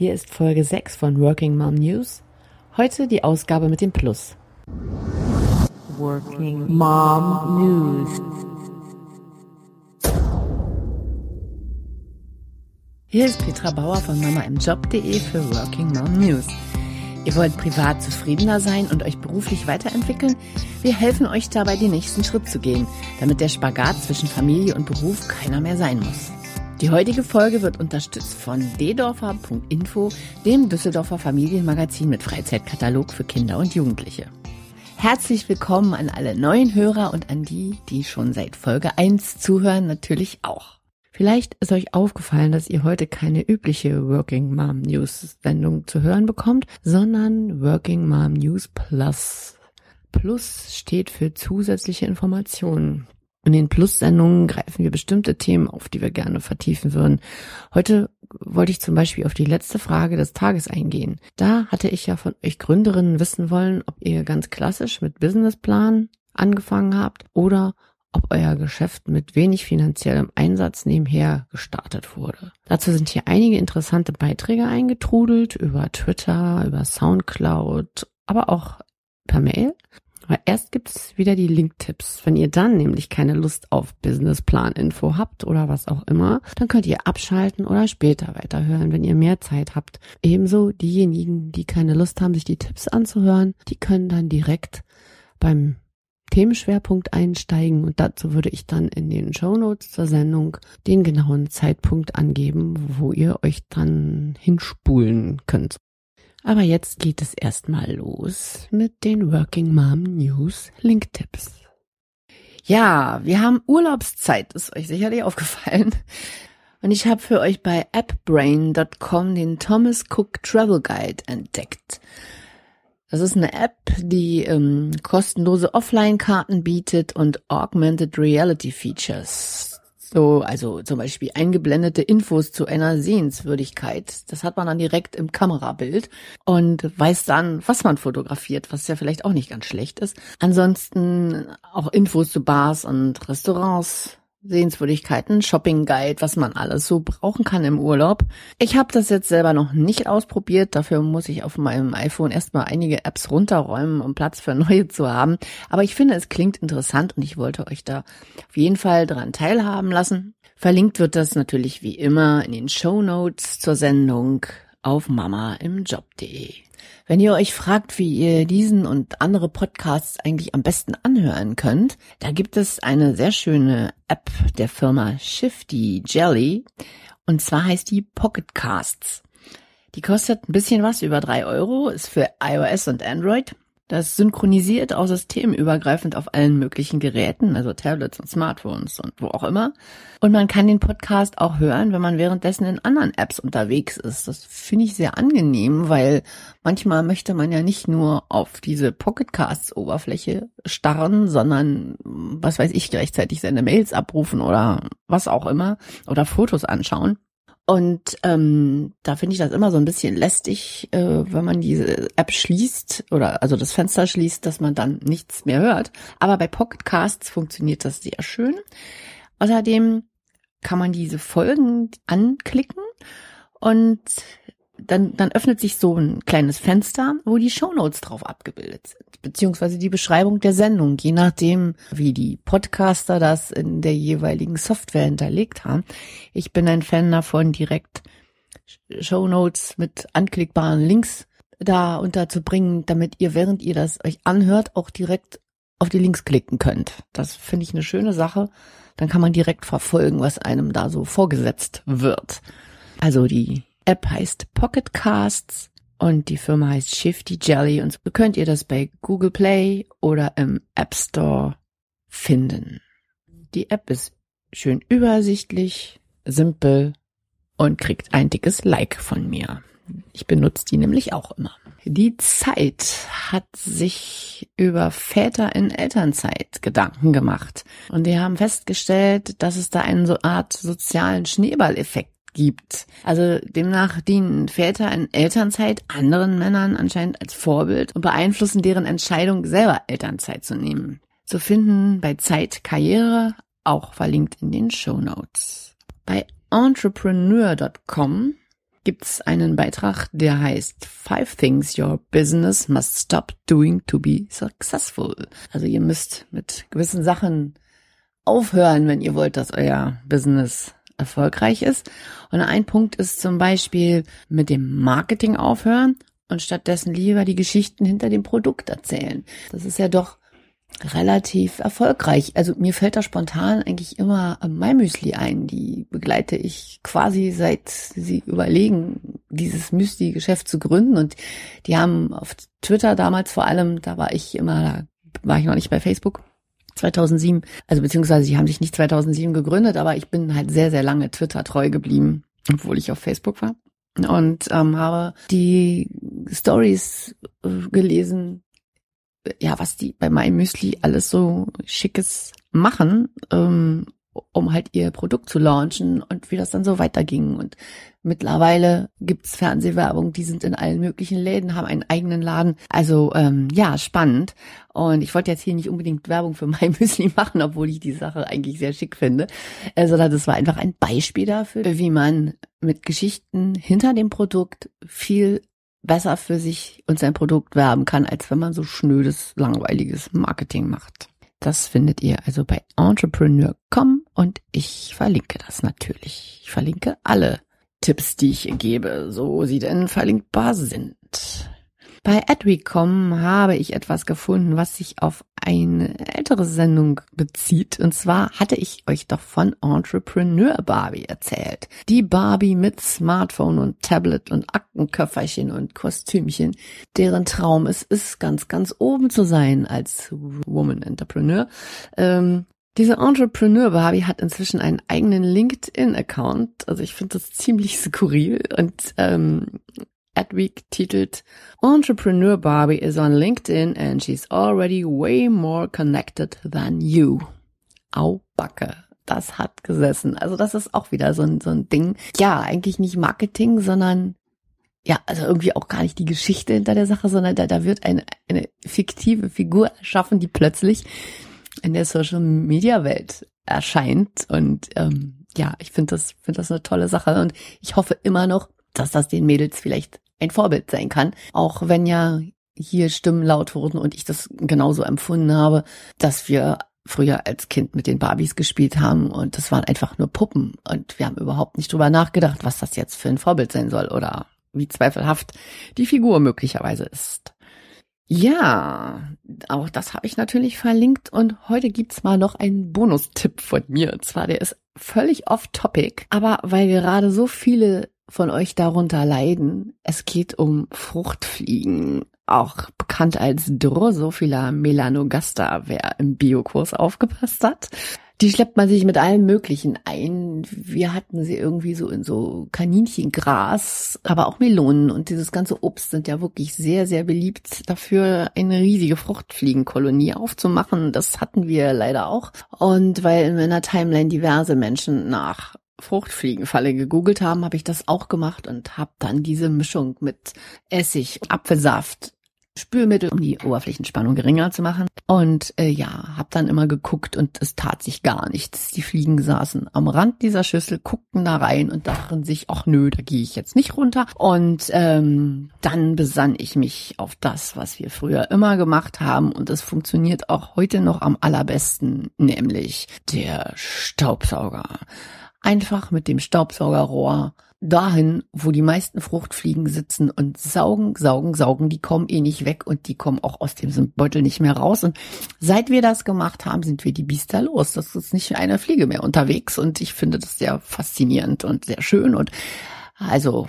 Hier ist Folge 6 von Working Mom News. Heute die Ausgabe mit dem Plus. Working Mom News. Hier ist Petra Bauer von mamaimjob.de für Working Mom News. Ihr wollt privat zufriedener sein und euch beruflich weiterentwickeln? Wir helfen euch dabei, den nächsten Schritt zu gehen, damit der Spagat zwischen Familie und Beruf keiner mehr sein muss. Die heutige Folge wird unterstützt von ddorfer.info, dem Düsseldorfer Familienmagazin mit Freizeitkatalog für Kinder und Jugendliche. Herzlich willkommen an alle neuen Hörer und an die, die schon seit Folge 1 zuhören, natürlich auch. Vielleicht ist euch aufgefallen, dass ihr heute keine übliche Working Mom News Sendung zu hören bekommt, sondern Working Mom News Plus. Plus steht für zusätzliche Informationen. In den Plus-Sendungen greifen wir bestimmte Themen auf, die wir gerne vertiefen würden. Heute wollte ich zum Beispiel auf die letzte Frage des Tages eingehen. Da hatte ich ja von euch Gründerinnen wissen wollen, ob ihr ganz klassisch mit Businessplan angefangen habt oder ob euer Geschäft mit wenig finanziellem Einsatz nebenher gestartet wurde. Dazu sind hier einige interessante Beiträge eingetrudelt über Twitter, über Soundcloud, aber auch per Mail. Aber erst gibt's wieder die Link-Tipps. Wenn ihr dann nämlich keine Lust auf Businessplan-Info habt oder was auch immer, dann könnt ihr abschalten oder später weiterhören, wenn ihr mehr Zeit habt. Ebenso diejenigen, die keine Lust haben, sich die Tipps anzuhören, die können dann direkt beim Themenschwerpunkt einsteigen und dazu würde ich dann in den Show Notes zur Sendung den genauen Zeitpunkt angeben, wo ihr euch dann hinspulen könnt. Aber jetzt geht es erstmal los mit den Working Mom News Link Tipps. Ja, wir haben Urlaubszeit, ist euch sicherlich aufgefallen. Und ich habe für euch bei appbrain.com den Thomas Cook Travel Guide entdeckt. Das ist eine App, die ähm, kostenlose Offline-Karten bietet und Augmented Reality Features. So, also zum Beispiel eingeblendete Infos zu einer Sehenswürdigkeit. Das hat man dann direkt im Kamerabild und weiß dann, was man fotografiert, was ja vielleicht auch nicht ganz schlecht ist. Ansonsten auch Infos zu Bars und Restaurants, Sehenswürdigkeiten, Shopping Guide, was man alles so brauchen kann im Urlaub. Ich habe das jetzt selber noch nicht ausprobiert, dafür muss ich auf meinem iPhone erstmal einige Apps runterräumen, um Platz für neue zu haben. Aber ich finde, es klingt interessant und ich wollte euch da auf jeden Fall dran teilhaben lassen. Verlinkt wird das natürlich wie immer in den Show Notes zur Sendung auf mamaimjob.de. Wenn ihr euch fragt, wie ihr diesen und andere Podcasts eigentlich am besten anhören könnt, da gibt es eine sehr schöne App der Firma Shifty Jelly und zwar heißt die Pocket Casts. Die kostet ein bisschen was, über drei Euro, ist für iOS und Android das synchronisiert auch systemübergreifend auf allen möglichen Geräten, also Tablets und Smartphones und wo auch immer. Und man kann den Podcast auch hören, wenn man währenddessen in anderen Apps unterwegs ist. Das finde ich sehr angenehm, weil manchmal möchte man ja nicht nur auf diese Pocketcasts Oberfläche starren, sondern was weiß ich, gleichzeitig seine Mails abrufen oder was auch immer oder Fotos anschauen. Und ähm, da finde ich das immer so ein bisschen lästig, äh, wenn man diese App schließt oder also das Fenster schließt, dass man dann nichts mehr hört. Aber bei Pocketcasts funktioniert das sehr schön. Außerdem kann man diese Folgen anklicken und dann, dann öffnet sich so ein kleines Fenster, wo die Shownotes drauf abgebildet sind, beziehungsweise die Beschreibung der Sendung, je nachdem, wie die Podcaster das in der jeweiligen Software hinterlegt haben. Ich bin ein Fan davon, direkt Shownotes mit anklickbaren Links da unterzubringen, damit ihr, während ihr das euch anhört, auch direkt auf die Links klicken könnt. Das finde ich eine schöne Sache. Dann kann man direkt verfolgen, was einem da so vorgesetzt wird. Also die App heißt Pocket Casts und die Firma heißt Shifty Jelly und so könnt ihr das bei Google Play oder im App Store finden. Die App ist schön übersichtlich, simpel und kriegt ein dickes Like von mir. Ich benutze die nämlich auch immer. Die Zeit hat sich über Väter in Elternzeit Gedanken gemacht. Und die haben festgestellt, dass es da eine so Art sozialen Schneeballeffekt gibt. Also demnach dienen Väter in Elternzeit anderen Männern anscheinend als Vorbild und beeinflussen deren Entscheidung, selber Elternzeit zu nehmen. Zu finden bei Zeit Karriere, auch verlinkt in den Show Notes. Bei entrepreneur.com gibt's einen Beitrag, der heißt Five Things Your Business Must Stop Doing to Be Successful. Also ihr müsst mit gewissen Sachen aufhören, wenn ihr wollt, dass euer Business erfolgreich ist. Und ein Punkt ist zum Beispiel mit dem Marketing aufhören und stattdessen lieber die Geschichten hinter dem Produkt erzählen. Das ist ja doch relativ erfolgreich. Also mir fällt da spontan eigentlich immer MyMüsli ein. Die begleite ich quasi seit sie überlegen, dieses Müsli-Geschäft zu gründen. Und die haben auf Twitter damals vor allem, da war ich immer, da war ich noch nicht bei Facebook, 2007, also beziehungsweise sie haben sich nicht 2007 gegründet, aber ich bin halt sehr, sehr lange Twitter treu geblieben, obwohl ich auf Facebook war. Und ähm, habe die Stories äh, gelesen, ja, was die bei MyMüsli alles so schickes machen, ähm, um halt ihr Produkt zu launchen und wie das dann so weiterging. Und mittlerweile gibt's Fernsehwerbung, die sind in allen möglichen Läden, haben einen eigenen Laden. Also ähm, ja, spannend. Und ich wollte jetzt hier nicht unbedingt Werbung für mein Müsli machen, obwohl ich die Sache eigentlich sehr schick finde, äh, sondern das war einfach ein Beispiel dafür, wie man mit Geschichten hinter dem Produkt viel besser für sich und sein Produkt werben kann, als wenn man so schnödes, langweiliges Marketing macht. Das findet ihr also bei entrepreneur.com und ich verlinke das natürlich. Ich verlinke alle Tipps, die ich gebe, so sie denn verlinkbar sind. Bei Adweek.com habe ich etwas gefunden, was sich auf eine ältere Sendung bezieht. Und zwar hatte ich euch doch von Entrepreneur Barbie erzählt. Die Barbie mit Smartphone und Tablet und Aktenköfferchen und Kostümchen, deren Traum es ist, ganz, ganz oben zu sein als Woman Entrepreneur. Ähm, diese Entrepreneur Barbie hat inzwischen einen eigenen LinkedIn-Account. Also ich finde das ziemlich skurril und ähm, Adweek titelt Entrepreneur Barbie is on LinkedIn and she's already way more connected than you. Au Backe. Das hat gesessen. Also das ist auch wieder so ein, so ein Ding. Ja, eigentlich nicht Marketing, sondern ja, also irgendwie auch gar nicht die Geschichte hinter der Sache, sondern da, da wird eine, eine fiktive Figur erschaffen, die plötzlich in der Social Media Welt erscheint. Und ähm, ja, ich finde das, finde das eine tolle Sache. Und ich hoffe immer noch, dass das den Mädels vielleicht ein Vorbild sein kann. Auch wenn ja hier Stimmen laut wurden und ich das genauso empfunden habe, dass wir früher als Kind mit den Barbies gespielt haben und das waren einfach nur Puppen und wir haben überhaupt nicht drüber nachgedacht, was das jetzt für ein Vorbild sein soll oder wie zweifelhaft die Figur möglicherweise ist. Ja, auch das habe ich natürlich verlinkt und heute gibt's mal noch einen Bonustipp von mir. Und zwar, der ist völlig off-topic, aber weil gerade so viele von euch darunter leiden. Es geht um Fruchtfliegen, auch bekannt als Drosophila melanogaster, wer im Biokurs aufgepasst hat. Die schleppt man sich mit allem Möglichen ein. Wir hatten sie irgendwie so in so Kaninchengras, aber auch Melonen und dieses ganze Obst sind ja wirklich sehr, sehr beliebt dafür, eine riesige Fruchtfliegenkolonie aufzumachen. Das hatten wir leider auch. Und weil in meiner Timeline diverse Menschen nach Fruchtfliegenfalle gegoogelt haben, habe ich das auch gemacht und habe dann diese Mischung mit Essig, Apfelsaft, Spülmittel, um die Oberflächenspannung geringer zu machen. Und äh, ja, habe dann immer geguckt und es tat sich gar nichts. Die Fliegen saßen am Rand dieser Schüssel, guckten da rein und dachten sich, ach nö, da gehe ich jetzt nicht runter. Und ähm, dann besann ich mich auf das, was wir früher immer gemacht haben. Und es funktioniert auch heute noch am allerbesten, nämlich der Staubsauger einfach mit dem Staubsaugerrohr dahin, wo die meisten Fruchtfliegen sitzen und saugen, saugen, saugen. Die kommen eh nicht weg und die kommen auch aus dem Beutel nicht mehr raus. Und seit wir das gemacht haben, sind wir die Biester los. Das ist nicht eine Fliege mehr unterwegs und ich finde das sehr faszinierend und sehr schön und also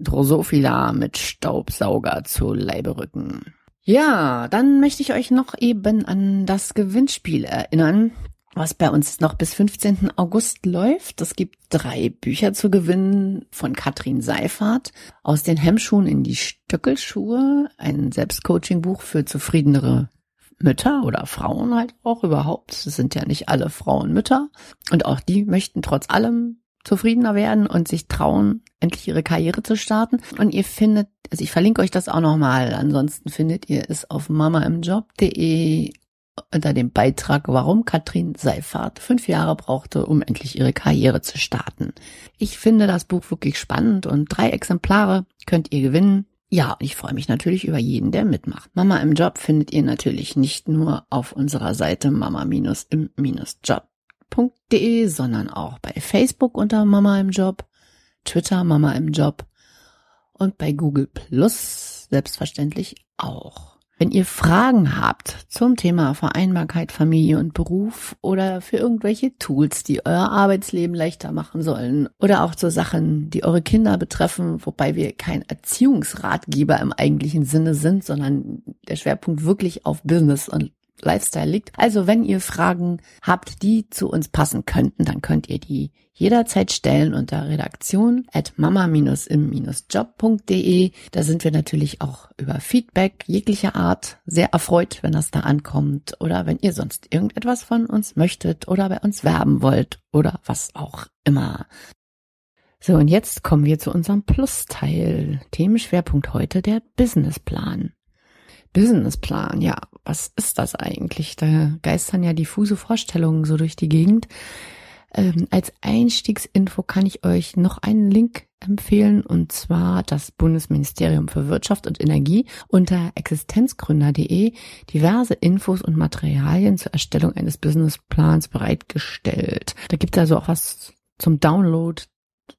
Drosophila mit Staubsauger zu Leibe rücken. Ja, dann möchte ich euch noch eben an das Gewinnspiel erinnern was bei uns noch bis 15. August läuft. Es gibt drei Bücher zu gewinnen von Katrin Seifert. Aus den Hemmschuhen in die Stöckelschuhe. Ein Selbstcoaching-Buch für zufriedenere Mütter oder Frauen halt auch überhaupt. Es sind ja nicht alle Frauen Mütter. Und auch die möchten trotz allem zufriedener werden und sich trauen, endlich ihre Karriere zu starten. Und ihr findet, also ich verlinke euch das auch nochmal. Ansonsten findet ihr es auf mamaimjob.de unter dem Beitrag, warum Katrin Seifert fünf Jahre brauchte, um endlich ihre Karriere zu starten. Ich finde das Buch wirklich spannend und drei Exemplare könnt ihr gewinnen. Ja, ich freue mich natürlich über jeden, der mitmacht. Mama im Job findet ihr natürlich nicht nur auf unserer Seite mama-im-job.de, sondern auch bei Facebook unter Mama im Job, Twitter Mama im Job und bei Google Plus selbstverständlich auch. Wenn ihr Fragen habt zum Thema Vereinbarkeit, Familie und Beruf oder für irgendwelche Tools, die euer Arbeitsleben leichter machen sollen oder auch zu Sachen, die eure Kinder betreffen, wobei wir kein Erziehungsratgeber im eigentlichen Sinne sind, sondern der Schwerpunkt wirklich auf Business und Lifestyle liegt. Also wenn ihr Fragen habt, die zu uns passen könnten, dann könnt ihr die jederzeit stellen unter redaktion at mama-im-job.de. Da sind wir natürlich auch über Feedback jeglicher Art sehr erfreut, wenn das da ankommt oder wenn ihr sonst irgendetwas von uns möchtet oder bei uns werben wollt oder was auch immer. So, und jetzt kommen wir zu unserem Plusteil. Themenschwerpunkt heute der Businessplan. Businessplan, ja, was ist das eigentlich? Da geistern ja diffuse Vorstellungen so durch die Gegend. Ähm, als Einstiegsinfo kann ich euch noch einen Link empfehlen, und zwar das Bundesministerium für Wirtschaft und Energie unter existenzgründer.de diverse Infos und Materialien zur Erstellung eines Businessplans bereitgestellt. Da gibt es also auch was zum Download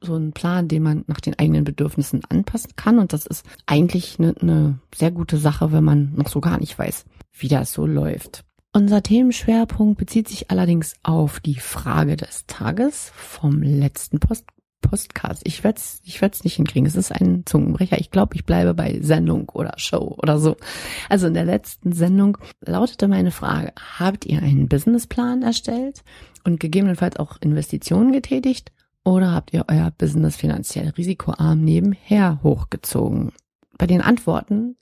so einen Plan, den man nach den eigenen Bedürfnissen anpassen kann. Und das ist eigentlich eine, eine sehr gute Sache, wenn man noch so gar nicht weiß, wie das so läuft. Unser Themenschwerpunkt bezieht sich allerdings auf die Frage des Tages vom letzten Post Postcast. Ich werde es ich werd's nicht hinkriegen. Es ist ein Zungenbrecher. Ich glaube, ich bleibe bei Sendung oder Show oder so. Also in der letzten Sendung lautete meine Frage, habt ihr einen Businessplan erstellt und gegebenenfalls auch Investitionen getätigt oder habt ihr euer Business finanziell risikoarm nebenher hochgezogen? Bei den Antworten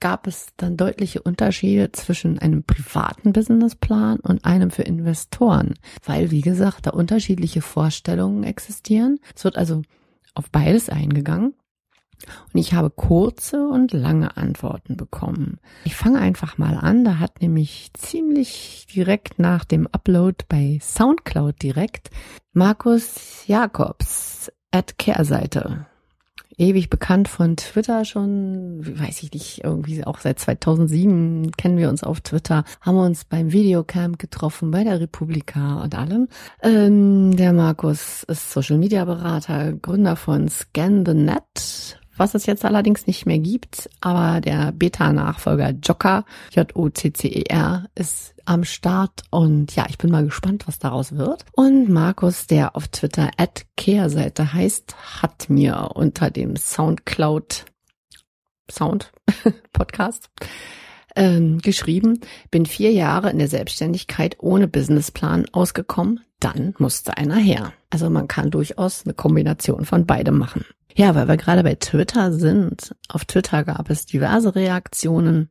gab es dann deutliche Unterschiede zwischen einem privaten Businessplan und einem für Investoren, weil, wie gesagt, da unterschiedliche Vorstellungen existieren. Es wird also auf beides eingegangen. Und ich habe kurze und lange Antworten bekommen. Ich fange einfach mal an. Da hat nämlich ziemlich direkt nach dem Upload bei Soundcloud direkt Markus Jakobs at Kehrseite ewig bekannt von Twitter schon, weiß ich nicht, irgendwie auch seit 2007 kennen wir uns auf Twitter, haben wir uns beim Videocamp getroffen, bei der Republika und allem. Ähm, der Markus ist Social Media Berater, Gründer von Scan the Net, was es jetzt allerdings nicht mehr gibt, aber der Beta-Nachfolger Jocker, J-O-C-C-E-R, ist am Start und ja, ich bin mal gespannt, was daraus wird. Und Markus, der auf Twitter at Kehrseite heißt, hat mir unter dem Soundcloud Sound Podcast ähm, geschrieben, bin vier Jahre in der Selbstständigkeit ohne Businessplan ausgekommen, dann musste einer her. Also man kann durchaus eine Kombination von beidem machen. Ja, weil wir gerade bei Twitter sind. Auf Twitter gab es diverse Reaktionen.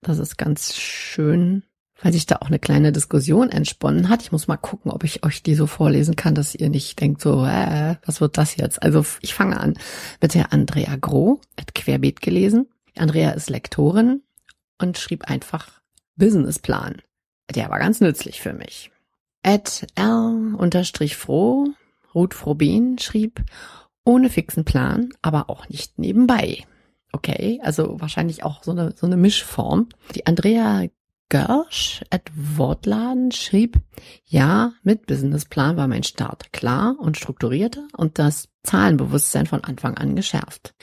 Das ist ganz schön, weil sich da auch eine kleine Diskussion entsponnen hat. Ich muss mal gucken, ob ich euch die so vorlesen kann, dass ihr nicht denkt so, äh, was wird das jetzt? Also ich fange an mit der Andrea Groh, hat Querbeet gelesen. Andrea ist Lektorin und schrieb einfach Businessplan. Der war ganz nützlich für mich. Ed L unterstrich froh, Ruth Froben schrieb, ohne fixen Plan, aber auch nicht nebenbei. Okay, also wahrscheinlich auch so eine, so eine Mischform. Die Andrea Görsch at Wortladen schrieb, ja, mit Businessplan war mein Start klar und strukturierter und das Zahlenbewusstsein von Anfang an geschärft.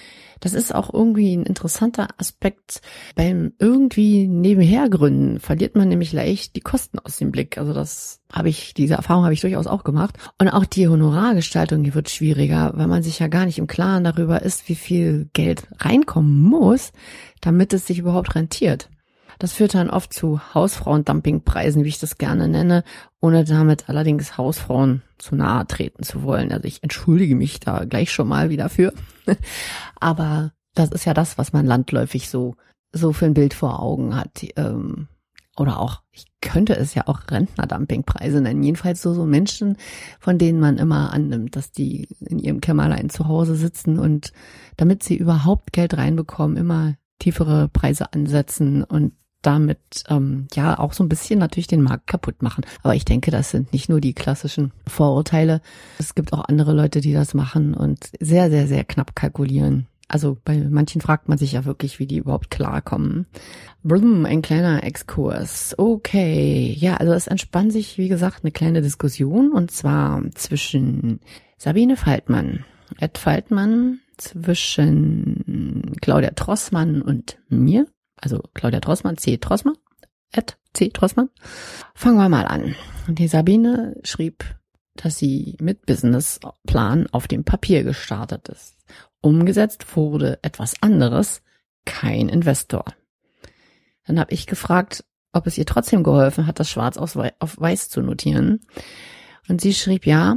Das ist auch irgendwie ein interessanter Aspekt. Beim irgendwie nebenher gründen verliert man nämlich leicht die Kosten aus dem Blick. Also das habe ich, diese Erfahrung habe ich durchaus auch gemacht. Und auch die Honorargestaltung, die wird schwieriger, weil man sich ja gar nicht im Klaren darüber ist, wie viel Geld reinkommen muss, damit es sich überhaupt rentiert. Das führt dann oft zu Hausfrauendumpingpreisen, wie ich das gerne nenne, ohne damit allerdings Hausfrauen zu nahe treten zu wollen. Also ich entschuldige mich da gleich schon mal wieder für. Aber das ist ja das, was man landläufig so, so für ein Bild vor Augen hat. Ähm, oder auch, ich könnte es ja auch Rentnerdumpingpreise nennen. Jedenfalls so, so Menschen, von denen man immer annimmt, dass die in ihrem Kämmerlein zu Hause sitzen und damit sie überhaupt Geld reinbekommen, immer tiefere Preise ansetzen und damit ähm, ja auch so ein bisschen natürlich den Markt kaputt machen. Aber ich denke, das sind nicht nur die klassischen Vorurteile. Es gibt auch andere Leute, die das machen und sehr, sehr, sehr knapp kalkulieren. Also bei manchen fragt man sich ja wirklich, wie die überhaupt klarkommen. Blum, ein kleiner Exkurs. Okay, ja, also es entspann sich, wie gesagt, eine kleine Diskussion und zwar zwischen Sabine Faltmann, Ed Faltmann, zwischen Claudia Trossmann und mir. Also Claudia Trossmann, C. Trossmann, Ed C. Trossmann. Fangen wir mal an. Die Sabine schrieb, dass sie mit Businessplan auf dem Papier gestartet ist Umgesetzt wurde etwas anderes, kein Investor. Dann habe ich gefragt, ob es ihr trotzdem geholfen hat, das schwarz auf weiß zu notieren. Und sie schrieb, ja,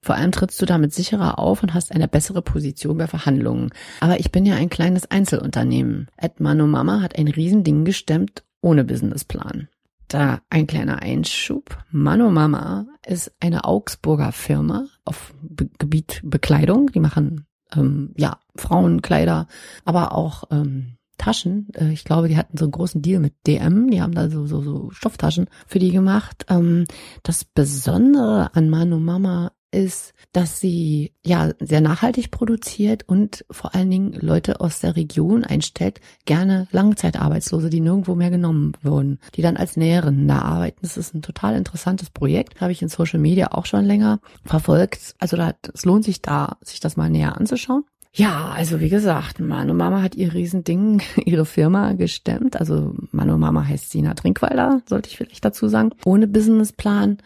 vor allem trittst du damit sicherer auf und hast eine bessere Position bei Verhandlungen. Aber ich bin ja ein kleines Einzelunternehmen. Edmano Mama hat ein Riesending gestemmt ohne Businessplan. Da ein kleiner Einschub. Mano Mama ist eine Augsburger Firma auf Be Gebiet Bekleidung. Die machen ähm, ja, Frauenkleider, aber auch ähm, Taschen. Äh, ich glaube, die hatten so einen großen Deal mit DM. Die haben da so, so, so Stofftaschen für die gemacht. Ähm, das Besondere an Mano Mama ist, dass sie ja sehr nachhaltig produziert und vor allen Dingen Leute aus der Region einstellt, gerne Langzeitarbeitslose, die nirgendwo mehr genommen wurden, die dann als Näherinnen da arbeiten. Das ist ein total interessantes Projekt, habe ich in Social Media auch schon länger verfolgt. Also da, es lohnt sich da, sich das mal näher anzuschauen. Ja, also wie gesagt, Mano Mama hat ihr Riesending, ihre Firma gestemmt. Also Mano Mama heißt Sina Trinkwalder, sollte ich vielleicht dazu sagen. Ohne Businessplan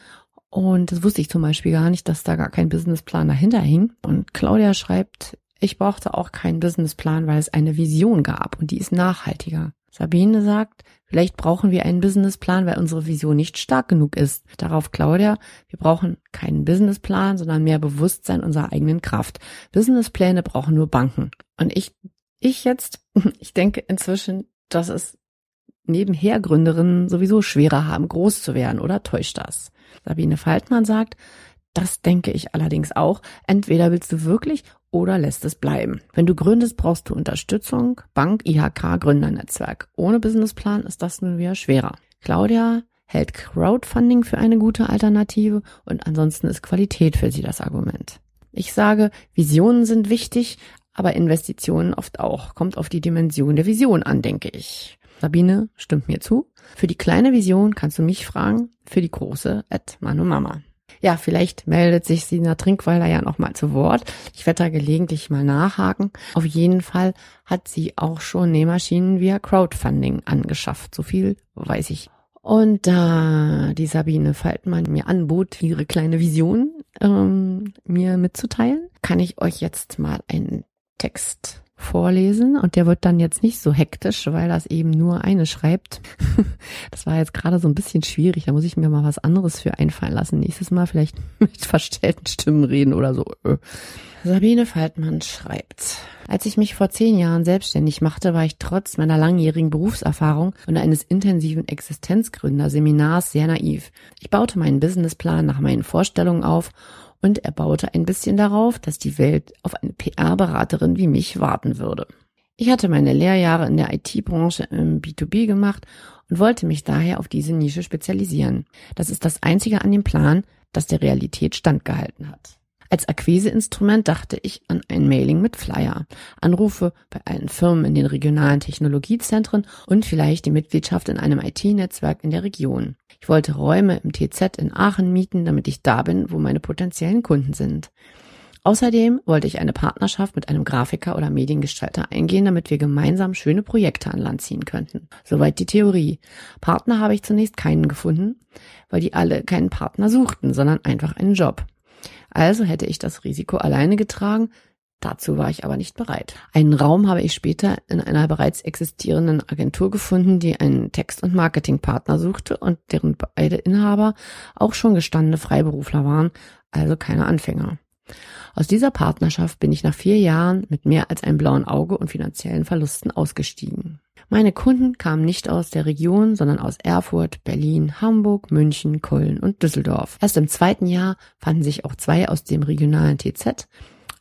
und das wusste ich zum Beispiel gar nicht, dass da gar kein Businessplan dahinter hing. Und Claudia schreibt, ich brauchte auch keinen Businessplan, weil es eine Vision gab und die ist nachhaltiger. Sabine sagt, vielleicht brauchen wir einen Businessplan, weil unsere Vision nicht stark genug ist. Darauf Claudia, wir brauchen keinen Businessplan, sondern mehr Bewusstsein unserer eigenen Kraft. Businesspläne brauchen nur Banken. Und ich, ich jetzt, ich denke inzwischen, dass es nebenher Gründerinnen sowieso schwerer haben, groß zu werden, oder täuscht das? Sabine Faltmann sagt, das denke ich allerdings auch. Entweder willst du wirklich oder lässt es bleiben. Wenn du gründest, brauchst du Unterstützung, Bank, IHK, Gründernetzwerk. Ohne Businessplan ist das nun wieder schwerer. Claudia hält Crowdfunding für eine gute Alternative und ansonsten ist Qualität für sie das Argument. Ich sage, Visionen sind wichtig, aber Investitionen oft auch. Kommt auf die Dimension der Vision an, denke ich. Sabine stimmt mir zu. Für die kleine Vision kannst du mich fragen, für die große at Manu Mama. Ja, vielleicht meldet sich Sina Trinkweiler ja noch mal zu Wort. Ich werde da gelegentlich mal nachhaken. Auf jeden Fall hat sie auch schon Nähmaschinen via Crowdfunding angeschafft. So viel weiß ich. Und da die Sabine Faltmann mir anbot, ihre kleine Vision ähm, mir mitzuteilen, kann ich euch jetzt mal einen Text vorlesen und der wird dann jetzt nicht so hektisch, weil das eben nur eine schreibt. das war jetzt gerade so ein bisschen schwierig, da muss ich mir mal was anderes für einfallen lassen. Nächstes Mal vielleicht mit verstellten Stimmen reden oder so. Sabine Faltmann schreibt, als ich mich vor zehn Jahren selbstständig machte, war ich trotz meiner langjährigen Berufserfahrung und eines intensiven Existenzgründerseminars sehr naiv. Ich baute meinen Businessplan nach meinen Vorstellungen auf und er baute ein bisschen darauf, dass die Welt auf eine PR-Beraterin wie mich warten würde. Ich hatte meine Lehrjahre in der IT-Branche im B2B gemacht und wollte mich daher auf diese Nische spezialisieren. Das ist das Einzige an dem Plan, das der Realität standgehalten hat. Als Akquiseinstrument dachte ich an ein Mailing mit Flyer, Anrufe bei allen Firmen in den regionalen Technologiezentren und vielleicht die Mitgliedschaft in einem IT-Netzwerk in der Region. Ich wollte Räume im TZ in Aachen mieten, damit ich da bin, wo meine potenziellen Kunden sind. Außerdem wollte ich eine Partnerschaft mit einem Grafiker oder Mediengestalter eingehen, damit wir gemeinsam schöne Projekte an Land ziehen könnten. Soweit die Theorie. Partner habe ich zunächst keinen gefunden, weil die alle keinen Partner suchten, sondern einfach einen Job. Also hätte ich das Risiko alleine getragen, Dazu war ich aber nicht bereit. Einen Raum habe ich später in einer bereits existierenden Agentur gefunden, die einen Text- und Marketingpartner suchte und deren beide Inhaber auch schon gestandene Freiberufler waren, also keine Anfänger. Aus dieser Partnerschaft bin ich nach vier Jahren mit mehr als einem blauen Auge und finanziellen Verlusten ausgestiegen. Meine Kunden kamen nicht aus der Region, sondern aus Erfurt, Berlin, Hamburg, München, Köln und Düsseldorf. Erst im zweiten Jahr fanden sich auch zwei aus dem regionalen TZ,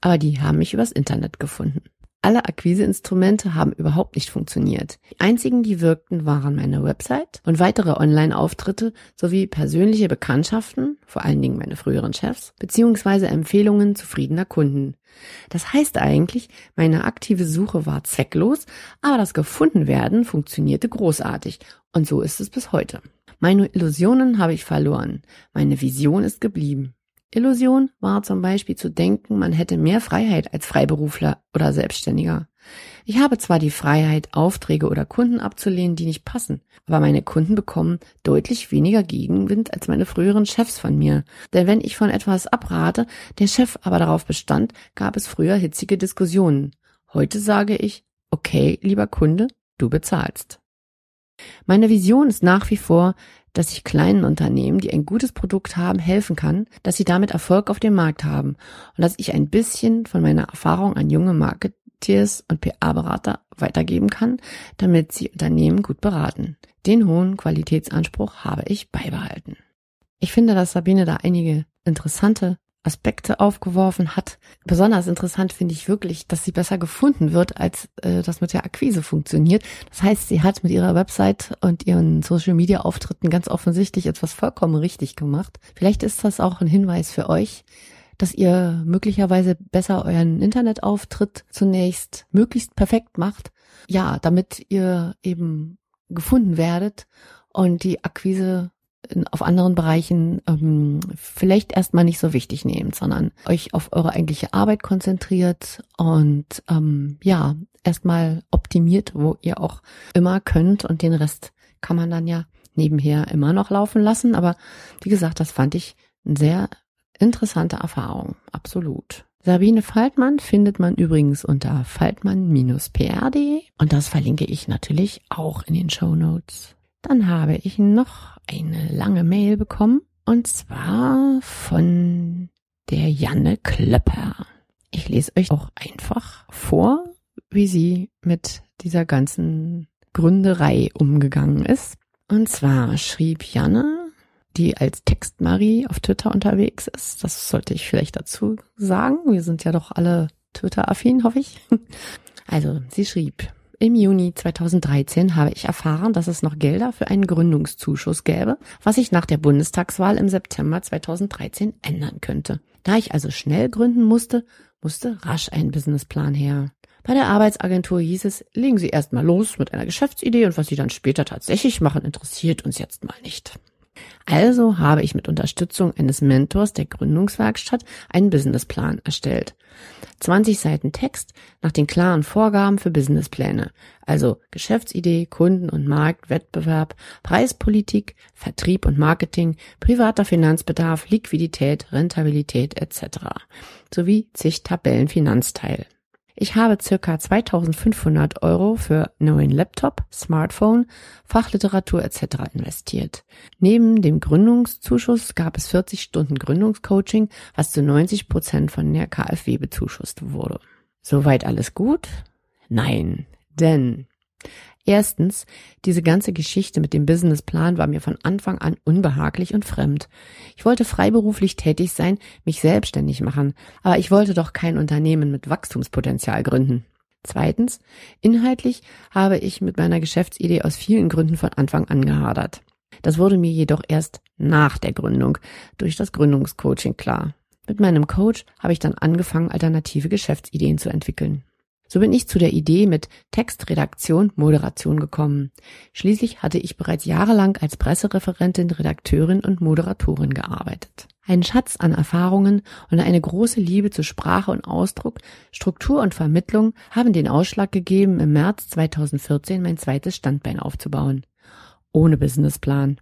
aber die haben mich übers Internet gefunden. Alle Akquiseinstrumente haben überhaupt nicht funktioniert. Die einzigen, die wirkten, waren meine Website und weitere Online-Auftritte sowie persönliche Bekanntschaften, vor allen Dingen meine früheren Chefs, beziehungsweise Empfehlungen zufriedener Kunden. Das heißt eigentlich, meine aktive Suche war zwecklos, aber das Gefundenwerden funktionierte großartig und so ist es bis heute. Meine Illusionen habe ich verloren, meine Vision ist geblieben. Illusion war zum Beispiel zu denken, man hätte mehr Freiheit als Freiberufler oder Selbstständiger. Ich habe zwar die Freiheit, Aufträge oder Kunden abzulehnen, die nicht passen, aber meine Kunden bekommen deutlich weniger Gegenwind als meine früheren Chefs von mir. Denn wenn ich von etwas abrate, der Chef aber darauf bestand, gab es früher hitzige Diskussionen. Heute sage ich, okay, lieber Kunde, du bezahlst. Meine Vision ist nach wie vor, dass ich kleinen Unternehmen, die ein gutes Produkt haben, helfen kann, dass sie damit Erfolg auf dem Markt haben und dass ich ein bisschen von meiner Erfahrung an junge Marketeers und PR-Berater weitergeben kann, damit sie Unternehmen gut beraten. Den hohen Qualitätsanspruch habe ich beibehalten. Ich finde, dass Sabine da einige interessante Aspekte aufgeworfen hat. Besonders interessant finde ich wirklich, dass sie besser gefunden wird, als äh, das mit der Akquise funktioniert. Das heißt, sie hat mit ihrer Website und ihren Social-Media-Auftritten ganz offensichtlich etwas vollkommen richtig gemacht. Vielleicht ist das auch ein Hinweis für euch, dass ihr möglicherweise besser euren Internetauftritt zunächst möglichst perfekt macht. Ja, damit ihr eben gefunden werdet und die Akquise auf anderen Bereichen ähm, vielleicht erstmal nicht so wichtig nehmt, sondern euch auf eure eigentliche Arbeit konzentriert und ähm, ja, erstmal optimiert, wo ihr auch immer könnt und den Rest kann man dann ja nebenher immer noch laufen lassen. Aber wie gesagt, das fand ich eine sehr interessante Erfahrung, absolut. Sabine Faltmann findet man übrigens unter faltmann-pr.de und das verlinke ich natürlich auch in den Show Notes. Dann habe ich noch eine lange Mail bekommen und zwar von der Janne Klöpper. Ich lese euch auch einfach vor, wie sie mit dieser ganzen Gründerei umgegangen ist. Und zwar schrieb Janne, die als Textmarie auf Twitter unterwegs ist. Das sollte ich vielleicht dazu sagen. Wir sind ja doch alle Twitter-affin, hoffe ich. Also, sie schrieb, im Juni 2013 habe ich erfahren, dass es noch Gelder für einen Gründungszuschuss gäbe, was sich nach der Bundestagswahl im September 2013 ändern könnte. Da ich also schnell gründen musste, musste rasch ein Businessplan her. Bei der Arbeitsagentur hieß es, legen Sie erst mal los mit einer Geschäftsidee und was Sie dann später tatsächlich machen, interessiert uns jetzt mal nicht. Also habe ich mit Unterstützung eines Mentors der Gründungswerkstatt einen Businessplan erstellt. 20 Seiten Text nach den klaren Vorgaben für Businesspläne, also Geschäftsidee, Kunden und Markt, Wettbewerb, Preispolitik, Vertrieb und Marketing, privater Finanzbedarf, Liquidität, Rentabilität etc. sowie zig Tabellen Finanzteil. Ich habe circa 2500 Euro für neuen Laptop, Smartphone, Fachliteratur etc. investiert. Neben dem Gründungszuschuss gab es 40 Stunden Gründungscoaching, was zu 90 Prozent von der KfW bezuschusst wurde. Soweit alles gut? Nein, denn Erstens, diese ganze Geschichte mit dem Businessplan war mir von Anfang an unbehaglich und fremd. Ich wollte freiberuflich tätig sein, mich selbstständig machen, aber ich wollte doch kein Unternehmen mit Wachstumspotenzial gründen. Zweitens, inhaltlich habe ich mit meiner Geschäftsidee aus vielen Gründen von Anfang an gehadert. Das wurde mir jedoch erst nach der Gründung durch das Gründungscoaching klar. Mit meinem Coach habe ich dann angefangen, alternative Geschäftsideen zu entwickeln. So bin ich zu der Idee mit Textredaktion, Moderation gekommen. Schließlich hatte ich bereits jahrelang als Pressereferentin, Redakteurin und Moderatorin gearbeitet. Ein Schatz an Erfahrungen und eine große Liebe zu Sprache und Ausdruck, Struktur und Vermittlung haben den Ausschlag gegeben, im März 2014 mein zweites Standbein aufzubauen. Ohne Businessplan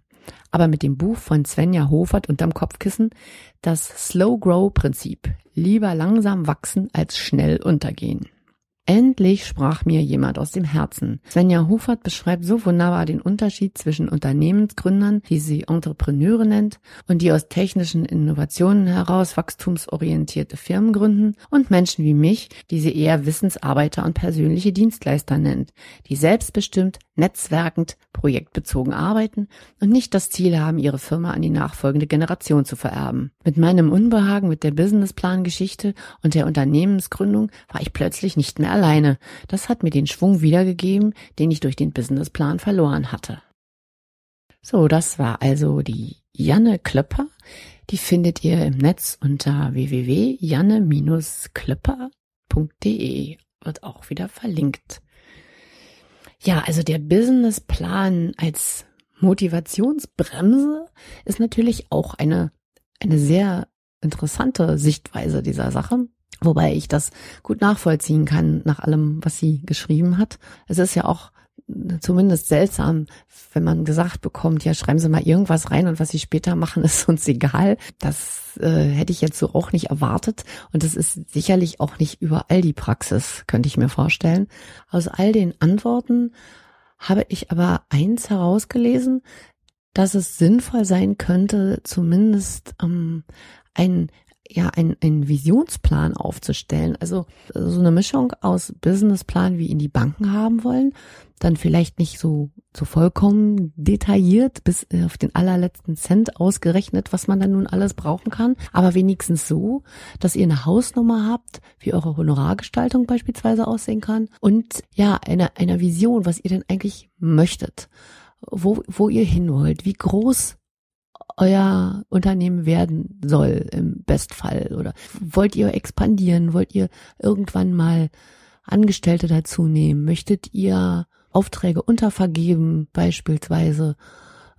aber mit dem Buch von Svenja Hofert unterm Kopfkissen, das Slow Grow Prinzip. Lieber langsam wachsen als schnell untergehen. Endlich sprach mir jemand aus dem Herzen. Svenja Hofert beschreibt so wunderbar den Unterschied zwischen Unternehmensgründern, die sie Entrepreneure nennt, und die aus technischen Innovationen heraus wachstumsorientierte Firmen gründen, und Menschen wie mich, die sie eher Wissensarbeiter und persönliche Dienstleister nennt, die selbstbestimmt, netzwerkend, projektbezogen arbeiten und nicht das Ziel haben, ihre Firma an die nachfolgende Generation zu vererben. Mit meinem Unbehagen mit der Businessplan-Geschichte und der Unternehmensgründung war ich plötzlich nicht mehr alleine. Das hat mir den Schwung wiedergegeben, den ich durch den Businessplan verloren hatte. So, das war also die Janne Klöpper. Die findet ihr im Netz unter www.janne-klöpper.de. Wird auch wieder verlinkt. Ja, also der Businessplan als Motivationsbremse ist natürlich auch eine, eine sehr interessante Sichtweise dieser Sache. Wobei ich das gut nachvollziehen kann nach allem, was sie geschrieben hat. Es ist ja auch zumindest seltsam, wenn man gesagt bekommt, ja, schreiben Sie mal irgendwas rein und was Sie später machen, ist uns egal. Das äh, hätte ich jetzt so auch nicht erwartet. Und das ist sicherlich auch nicht überall die Praxis, könnte ich mir vorstellen. Aus all den Antworten habe ich aber eins herausgelesen, dass es sinnvoll sein könnte, zumindest ähm, ein ja, ein, ein Visionsplan aufzustellen. Also so eine Mischung aus Businessplan, wie ihn die Banken haben wollen, dann vielleicht nicht so, so vollkommen detailliert bis auf den allerletzten Cent ausgerechnet, was man dann nun alles brauchen kann, aber wenigstens so, dass ihr eine Hausnummer habt, wie eure Honorargestaltung beispielsweise aussehen kann und ja, eine, eine Vision, was ihr denn eigentlich möchtet, wo, wo ihr hin wollt, wie groß euer Unternehmen werden soll im Bestfall? Oder wollt ihr expandieren, wollt ihr irgendwann mal Angestellte dazu nehmen, möchtet ihr Aufträge untervergeben beispielsweise.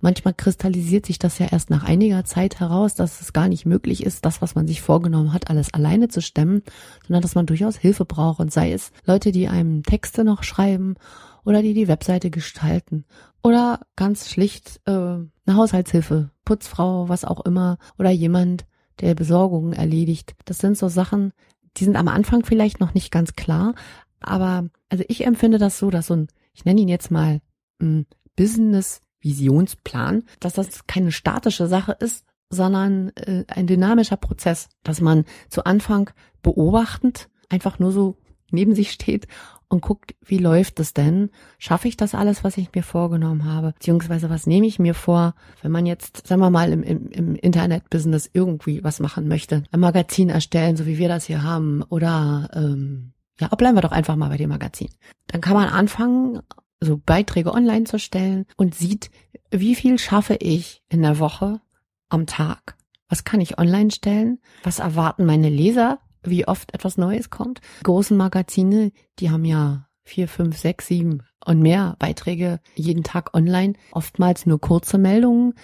Manchmal kristallisiert sich das ja erst nach einiger Zeit heraus, dass es gar nicht möglich ist, das, was man sich vorgenommen hat, alles alleine zu stemmen, sondern dass man durchaus Hilfe braucht. Und sei es Leute, die einem Texte noch schreiben oder die die Webseite gestalten. Oder ganz schlicht äh, eine Haushaltshilfe, Putzfrau, was auch immer. Oder jemand, der Besorgungen erledigt. Das sind so Sachen, die sind am Anfang vielleicht noch nicht ganz klar, aber also ich empfinde das so, dass so ein, ich nenne ihn jetzt mal ein Business-Visionsplan, dass das keine statische Sache ist, sondern äh, ein dynamischer Prozess, dass man zu Anfang beobachtend einfach nur so neben sich steht und guckt, wie läuft es denn? Schaffe ich das alles, was ich mir vorgenommen habe? Beziehungsweise was nehme ich mir vor, wenn man jetzt, sagen wir mal, im, im, im Internet-Business irgendwie was machen möchte? Ein Magazin erstellen, so wie wir das hier haben, oder ähm, ja, bleiben wir doch einfach mal bei dem Magazin. Dann kann man anfangen, so Beiträge online zu stellen und sieht, wie viel schaffe ich in der Woche am Tag? Was kann ich online stellen? Was erwarten meine Leser? Wie oft etwas Neues kommt. Großen Magazine, die haben ja vier, fünf, sechs, sieben und mehr Beiträge jeden Tag online. Oftmals nur kurze Meldungen.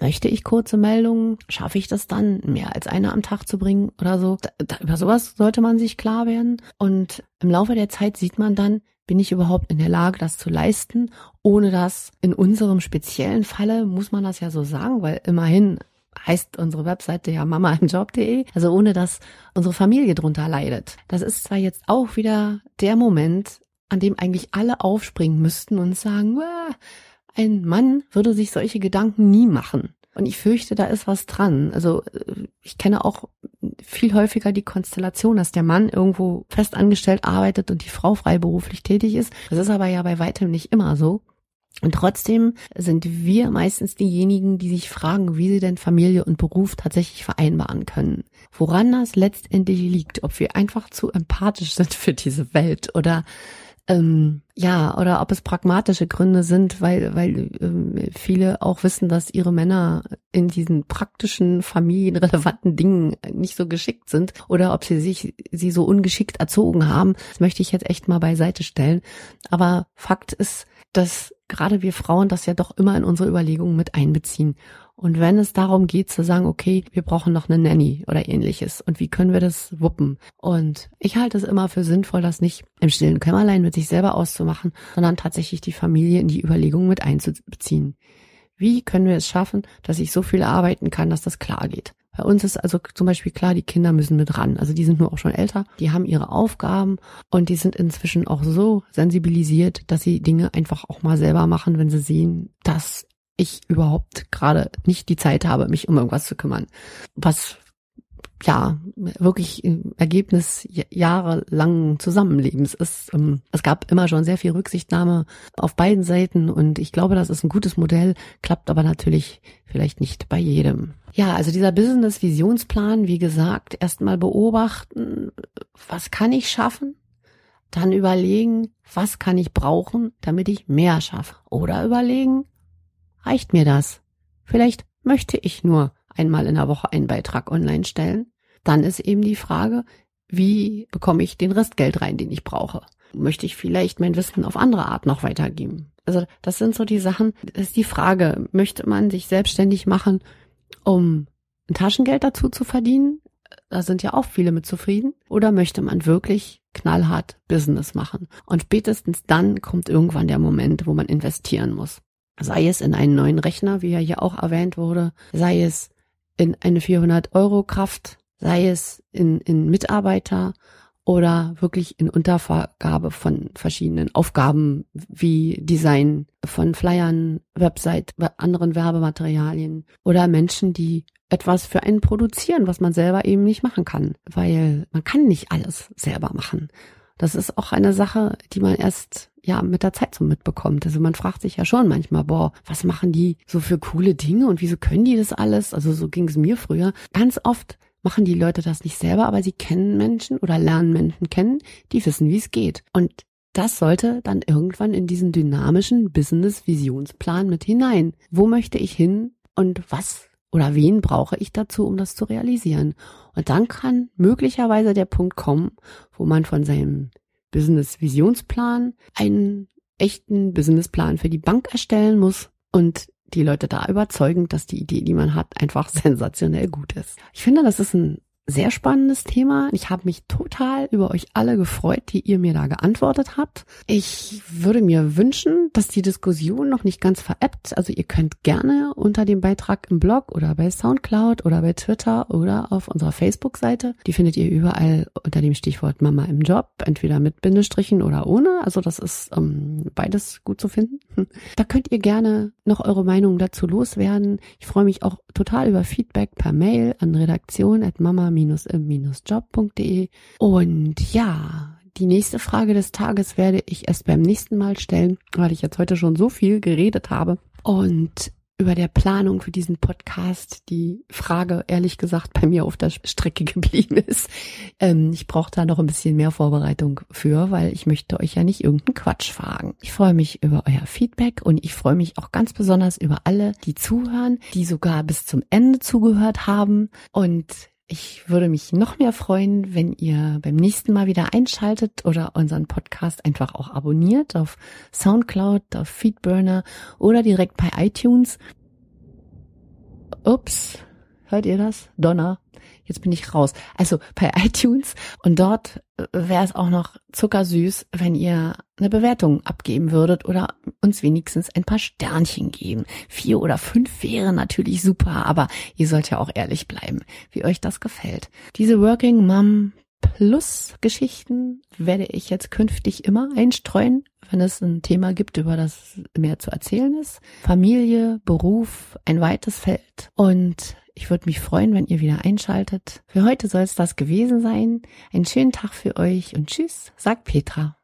Möchte ich kurze Meldungen? Schaffe ich das dann, mehr als eine am Tag zu bringen oder so? Da, da, über sowas sollte man sich klar werden. Und im Laufe der Zeit sieht man dann, bin ich überhaupt in der Lage, das zu leisten, ohne dass in unserem speziellen Falle, muss man das ja so sagen, weil immerhin heißt unsere Webseite ja mamaimjob.de, also ohne dass unsere Familie drunter leidet. Das ist zwar jetzt auch wieder der Moment, an dem eigentlich alle aufspringen müssten und sagen, ein Mann würde sich solche Gedanken nie machen. Und ich fürchte, da ist was dran. Also äh, ich kenne auch viel häufiger die Konstellation, dass der Mann irgendwo fest angestellt arbeitet und die Frau freiberuflich tätig ist. Das ist aber ja bei weitem nicht immer so. Und trotzdem sind wir meistens diejenigen, die sich fragen, wie sie denn Familie und Beruf tatsächlich vereinbaren können. Woran das letztendlich liegt, ob wir einfach zu empathisch sind für diese Welt oder ähm, ja, oder ob es pragmatische Gründe sind, weil, weil ähm, viele auch wissen, dass ihre Männer in diesen praktischen, familienrelevanten Dingen nicht so geschickt sind oder ob sie sich sie so ungeschickt erzogen haben. Das möchte ich jetzt echt mal beiseite stellen. Aber Fakt ist, dass gerade wir Frauen das ja doch immer in unsere Überlegungen mit einbeziehen. Und wenn es darum geht zu sagen, okay, wir brauchen noch eine Nanny oder ähnliches und wie können wir das wuppen? Und ich halte es immer für sinnvoll, das nicht im stillen Kämmerlein mit sich selber auszumachen, sondern tatsächlich die Familie in die Überlegungen mit einzubeziehen. Wie können wir es schaffen, dass ich so viel arbeiten kann, dass das klar geht? Bei uns ist also zum Beispiel klar, die Kinder müssen mit ran. Also die sind nur auch schon älter, die haben ihre Aufgaben und die sind inzwischen auch so sensibilisiert, dass sie Dinge einfach auch mal selber machen, wenn sie sehen, dass ich überhaupt gerade nicht die Zeit habe, mich um irgendwas zu kümmern. Was ja wirklich Ergebnis jahrelangen Zusammenlebens ist. Ähm, es gab immer schon sehr viel Rücksichtnahme auf beiden Seiten und ich glaube, das ist ein gutes Modell, klappt aber natürlich vielleicht nicht bei jedem. Ja, also dieser Business-Visionsplan, wie gesagt, erstmal beobachten, was kann ich schaffen? Dann überlegen, was kann ich brauchen, damit ich mehr schaffe? Oder überlegen, reicht mir das? Vielleicht möchte ich nur einmal in der Woche einen Beitrag online stellen. Dann ist eben die Frage, wie bekomme ich den Restgeld rein, den ich brauche? Möchte ich vielleicht mein Wissen auf andere Art noch weitergeben? Also das sind so die Sachen, das ist die Frage, möchte man sich selbstständig machen, um ein Taschengeld dazu zu verdienen? Da sind ja auch viele mit zufrieden. Oder möchte man wirklich knallhart Business machen? Und spätestens dann kommt irgendwann der Moment, wo man investieren muss. Sei es in einen neuen Rechner, wie ja hier auch erwähnt wurde, sei es in eine 400 Euro Kraft, sei es in, in Mitarbeiter oder wirklich in Untervergabe von verschiedenen Aufgaben wie Design von Flyern, Website, anderen Werbematerialien oder Menschen, die etwas für einen produzieren, was man selber eben nicht machen kann, weil man kann nicht alles selber machen. Das ist auch eine Sache, die man erst ja mit der Zeit so mitbekommt. Also man fragt sich ja schon manchmal, boah, was machen die so für coole Dinge und wieso können die das alles? Also so ging es mir früher. Ganz oft machen die Leute das nicht selber, aber sie kennen Menschen oder lernen Menschen kennen, die wissen, wie es geht. Und das sollte dann irgendwann in diesen dynamischen Business-Visionsplan mit hinein. Wo möchte ich hin und was oder wen brauche ich dazu, um das zu realisieren? Und dann kann möglicherweise der Punkt kommen, wo man von seinem Business-Visionsplan einen echten Businessplan für die Bank erstellen muss und die Leute da überzeugen, dass die Idee, die man hat, einfach sensationell gut ist. Ich finde, das ist ein sehr spannendes Thema. Ich habe mich total über euch alle gefreut, die ihr mir da geantwortet habt. Ich würde mir wünschen, dass die Diskussion noch nicht ganz veräppt. Also ihr könnt gerne unter dem Beitrag im Blog oder bei Soundcloud oder bei Twitter oder auf unserer Facebook-Seite, die findet ihr überall unter dem Stichwort Mama im Job, entweder mit Bindestrichen oder ohne. Also das ist ähm, beides gut zu finden. Da könnt ihr gerne noch eure Meinung dazu loswerden. Ich freue mich auch total über Feedback per Mail an redaktion.mama-im-job.de. Und ja, die nächste Frage des Tages werde ich erst beim nächsten Mal stellen, weil ich jetzt heute schon so viel geredet habe. Und über der Planung für diesen Podcast die Frage, ehrlich gesagt, bei mir auf der Strecke geblieben ist. Ähm, ich brauche da noch ein bisschen mehr Vorbereitung für, weil ich möchte euch ja nicht irgendeinen Quatsch fragen. Ich freue mich über euer Feedback und ich freue mich auch ganz besonders über alle, die zuhören, die sogar bis zum Ende zugehört haben und ich würde mich noch mehr freuen, wenn ihr beim nächsten Mal wieder einschaltet oder unseren Podcast einfach auch abonniert auf Soundcloud, auf Feedburner oder direkt bei iTunes. Ups, hört ihr das? Donner. Jetzt bin ich raus. Also bei iTunes und dort äh, wäre es auch noch zuckersüß, wenn ihr eine Bewertung abgeben würdet oder uns wenigstens ein paar Sternchen geben. Vier oder fünf wäre natürlich super, aber ihr sollt ja auch ehrlich bleiben, wie euch das gefällt. Diese Working Mom Plus Geschichten werde ich jetzt künftig immer einstreuen, wenn es ein Thema gibt, über das mehr zu erzählen ist. Familie, Beruf, ein weites Feld. Und ich würde mich freuen, wenn ihr wieder einschaltet. Für heute soll es das gewesen sein. Einen schönen Tag für euch und tschüss, sagt Petra.